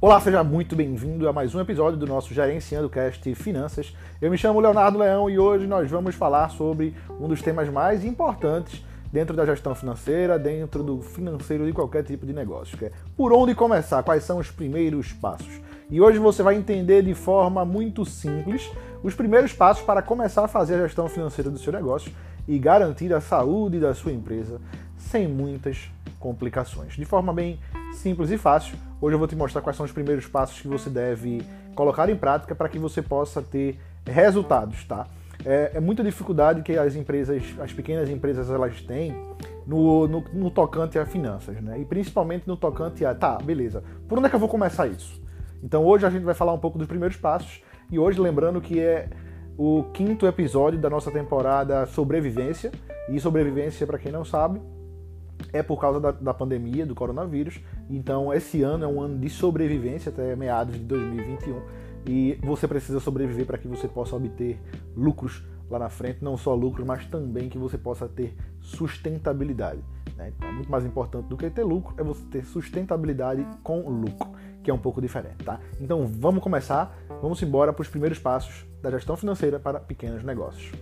Olá, seja muito bem-vindo a mais um episódio do nosso Gerenciando Cast Finanças. Eu me chamo Leonardo Leão e hoje nós vamos falar sobre um dos temas mais importantes dentro da gestão financeira, dentro do financeiro de qualquer tipo de negócio, que é por onde começar, quais são os primeiros passos. E hoje você vai entender de forma muito simples os primeiros passos para começar a fazer a gestão financeira do seu negócio e garantir a saúde da sua empresa sem muitas complicações. De forma bem simples e fácil, hoje eu vou te mostrar quais são os primeiros passos que você deve colocar em prática para que você possa ter resultados, tá? É, é muita dificuldade que as empresas, as pequenas empresas, elas têm no, no, no, tocante a finanças, né? E principalmente no tocante a, tá, beleza, por onde é que eu vou começar isso? Então hoje a gente vai falar um pouco dos primeiros passos e hoje lembrando que é o quinto episódio da nossa temporada Sobrevivência. E sobrevivência, para quem não sabe, é por causa da, da, pandemia, do coronavírus. Então, esse ano é um ano de sobrevivência até meados de 2021. E você precisa sobreviver para que você possa obter lucros lá na frente, não só lucros, mas também que você possa ter sustentabilidade. Né? Então, muito mais importante do que ter lucro é você ter sustentabilidade com lucro, que é um pouco diferente, tá? Então, vamos começar, vamos embora para os primeiros passos da gestão financeira para pequenos negócios.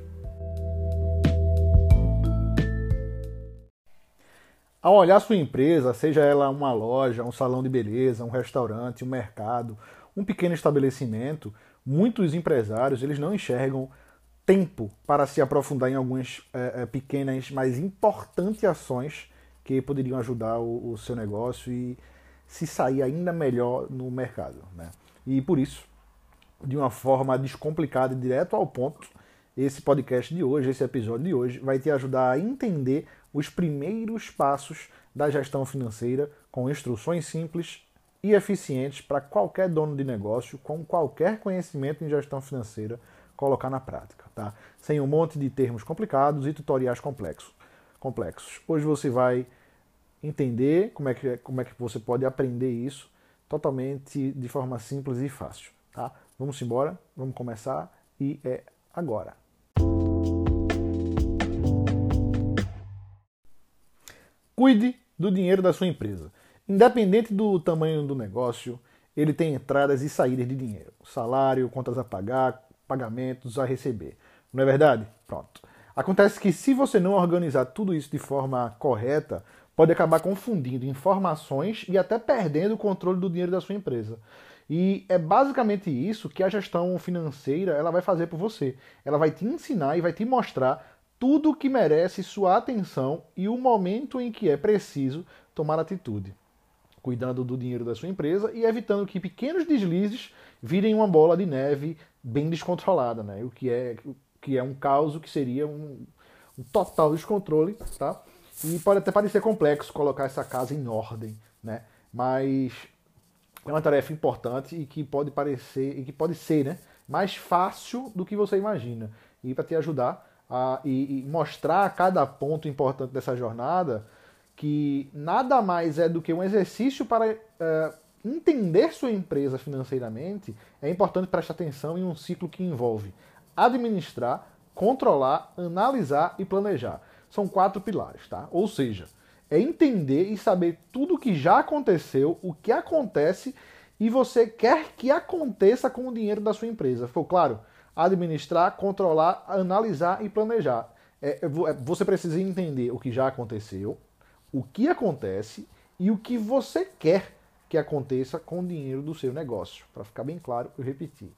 Ao olhar sua empresa, seja ela uma loja, um salão de beleza, um restaurante, um mercado, um pequeno estabelecimento, muitos empresários eles não enxergam tempo para se aprofundar em algumas é, pequenas, mas importantes ações que poderiam ajudar o, o, seu negócio e se sair ainda melhor no mercado. Né? E por isso, de uma forma descomplicada e direto ao ponto, esse podcast de hoje, esse episódio de hoje, vai te ajudar a entender os primeiros passos da gestão financeira com instruções simples e eficientes para qualquer dono de negócio com qualquer conhecimento em gestão financeira colocar na prática, tá? Sem um monte de termos complicados e tutoriais complexos. complexos. Hoje você vai entender como é que como é que você pode aprender isso totalmente de forma simples e fácil, tá? Vamos embora, vamos começar e é agora. Cuide do dinheiro da sua empresa. Independente do tamanho do negócio, ele tem entradas e saídas de dinheiro. Salário, contas a pagar, pagamentos a receber. Não é verdade? Pronto. Acontece que se você não organizar tudo isso de forma correta, pode acabar confundindo informações e até perdendo o controle do dinheiro da sua empresa. E é basicamente isso que a gestão financeira ela vai fazer por você. Ela vai te ensinar e vai te mostrar tudo que merece sua atenção e o momento em que é preciso tomar atitude, cuidando do dinheiro da sua empresa e evitando que pequenos deslizes virem uma bola de neve bem descontrolada, né? O que é, o que é um caos, que seria um, um total descontrole, tá? E pode até parecer complexo colocar essa casa em ordem, né? Mas é uma tarefa importante e que pode parecer e que pode ser, né, mais fácil do que você imagina. E para te ajudar, a, e, e mostrar cada ponto importante dessa jornada que nada mais é do que um exercício para é, entender sua empresa financeiramente, é importante prestar atenção em um ciclo que envolve administrar, controlar, analisar e planejar. São quatro pilares, tá? Ou seja, é entender e saber tudo o que já aconteceu, o que acontece e você quer que aconteça com o dinheiro da sua empresa. Ficou claro? Administrar, controlar, analisar e planejar. É, é, você precisa entender o que já aconteceu, o que acontece e o que você quer que aconteça com o dinheiro do seu negócio. Para ficar bem claro, eu repeti.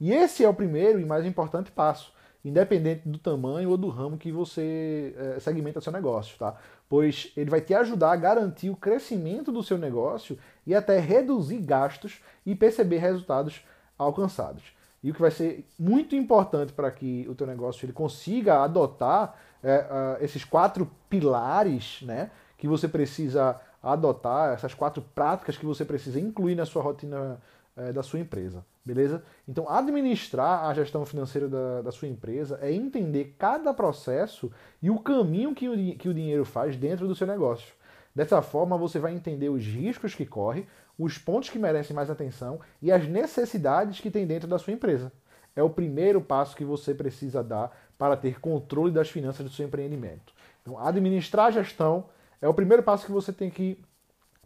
E esse é o primeiro e mais importante passo, independente do tamanho ou do ramo que você é, segmenta seu negócio, tá? Pois ele vai te ajudar a garantir o crescimento do seu negócio e até reduzir gastos e perceber resultados alcançados. E o que vai ser muito importante para que o teu negócio ele consiga adotar é, uh, esses quatro pilares né, que você precisa adotar, essas quatro práticas que você precisa incluir na sua rotina é, da sua empresa, beleza? Então, administrar a gestão financeira da, da, sua empresa é entender cada processo e o caminho que o, que o dinheiro faz dentro do seu negócio. Dessa forma, você vai entender os riscos que corre, os pontos que merecem mais atenção e as necessidades que tem dentro da sua empresa. É o primeiro passo que você precisa dar para ter controle das finanças do seu empreendimento. Então, administrar a gestão é o primeiro passo que você tem que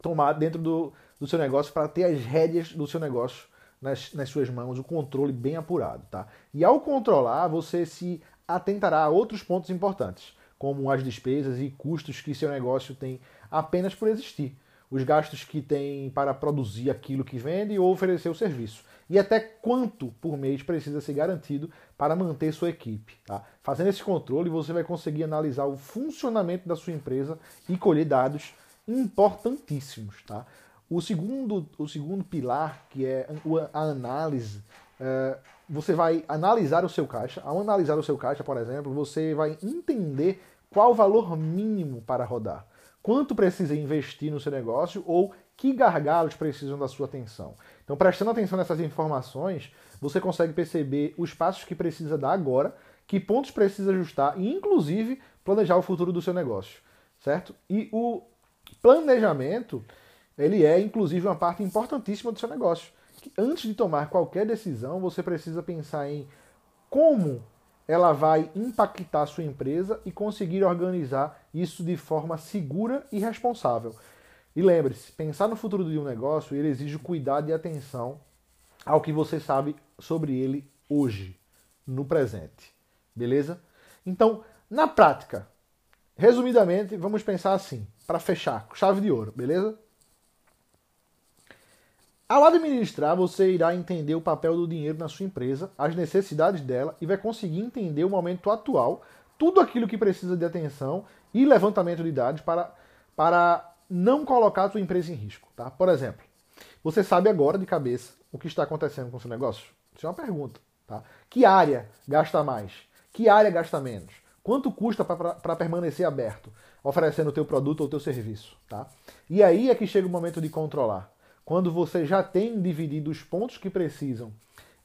tomar dentro do, do seu negócio para ter as rédeas do seu negócio nas, nas suas mãos, o controle bem apurado, tá? E ao controlar, você se atentará a outros pontos importantes, como as despesas e custos que seu negócio tem apenas por existir, os gastos que tem para produzir aquilo que vende ou oferecer o serviço, e até quanto por mês precisa ser garantido para manter sua equipe. Tá? Fazendo esse controle, você vai conseguir analisar o funcionamento da sua empresa e colher dados importantíssimos. Tá? O segundo, o segundo pilar, que é a análise, é, você vai analisar o seu caixa. Ao analisar o seu caixa, por exemplo, você vai entender qual o valor mínimo para rodar, quanto precisa investir no seu negócio ou que gargalos precisam da sua atenção. Então, prestando atenção nessas informações, você consegue perceber os passos que precisa dar agora, que pontos precisa ajustar e, inclusive, planejar o futuro do seu negócio, certo? E o planejamento ele é inclusive uma parte importantíssima do seu negócio. Antes de tomar qualquer decisão, você precisa pensar em como ela vai impactar a sua empresa e conseguir organizar isso de forma segura e responsável. E lembre-se, pensar no futuro de um negócio ele exige cuidado e atenção ao que você sabe sobre ele hoje, no presente. Beleza? Então, na prática, resumidamente, vamos pensar assim, para fechar, chave de ouro, beleza? Ao administrar, você irá entender o papel do dinheiro na sua empresa, as necessidades dela e vai conseguir entender o momento atual, tudo aquilo que precisa de atenção e levantamento de dados para, para não colocar a sua empresa em risco. Tá? Por exemplo, você sabe agora de cabeça o que está acontecendo com o seu negócio? Isso é uma pergunta. Tá? Que área gasta mais? Que área gasta menos? Quanto custa para permanecer aberto, oferecendo o teu produto ou o teu serviço? Tá? E aí é que chega o momento de controlar quando você já tem dividido os pontos que precisam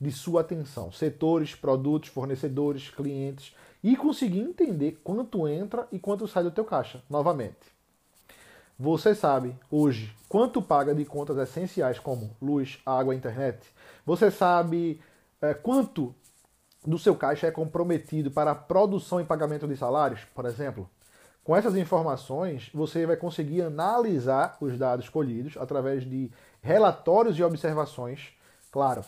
de sua atenção, setores, produtos, fornecedores, clientes, e conseguir entender quanto entra e quanto sai do teu caixa, novamente. Você sabe hoje quanto paga de contas essenciais como luz, água, internet? Você sabe é, quanto do seu caixa é comprometido para a produção e pagamento de salários, por exemplo? Com essas informações, você vai conseguir analisar os dados colhidos através de relatórios e observações, claro,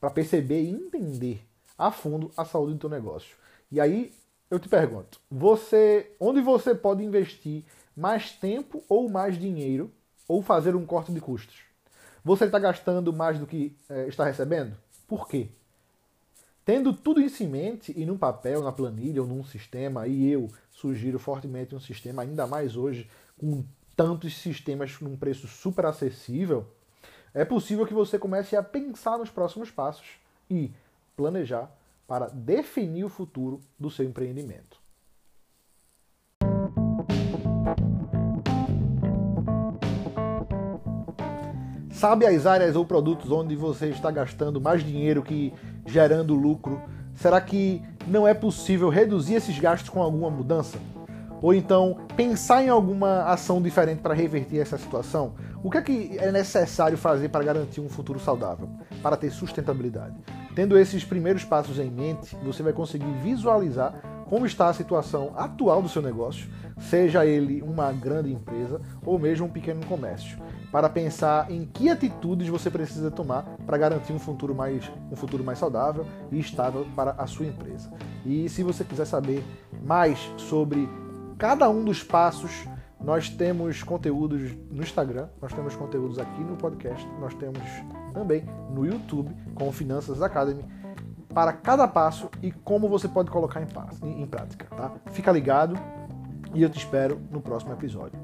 para perceber e entender a fundo a saúde do teu negócio. E aí eu te pergunto, você, onde você pode investir mais tempo ou mais dinheiro ou fazer um corte de custos? Você está gastando mais do que é, está recebendo? Por quê? Tendo tudo isso em mente e num papel, na planilha ou num sistema, e eu sugiro fortemente um sistema, ainda mais hoje, com tantos sistemas num preço super acessível, é possível que você comece a pensar nos próximos passos e planejar para definir o futuro do seu empreendimento. Sabe as áreas ou produtos onde você está gastando mais dinheiro que gerando lucro? Será que não é possível reduzir esses gastos com alguma mudança? Ou então pensar em alguma ação diferente para reverter essa situação? O que é que é necessário fazer para garantir um futuro saudável, para ter sustentabilidade? Tendo esses primeiros passos em mente, você vai conseguir visualizar como está a situação atual do seu negócio, seja ele uma grande empresa ou mesmo um pequeno comércio, para pensar em que atitudes você precisa tomar para garantir um futuro mais, um futuro mais saudável e estável para a sua empresa. E se você quiser saber mais sobre cada um dos passos. Nós temos conteúdos no Instagram, nós temos conteúdos aqui no podcast, nós temos também no YouTube com Finanças Academy para cada passo e como você pode colocar em, em prática, tá? Fica ligado e eu te espero no próximo episódio.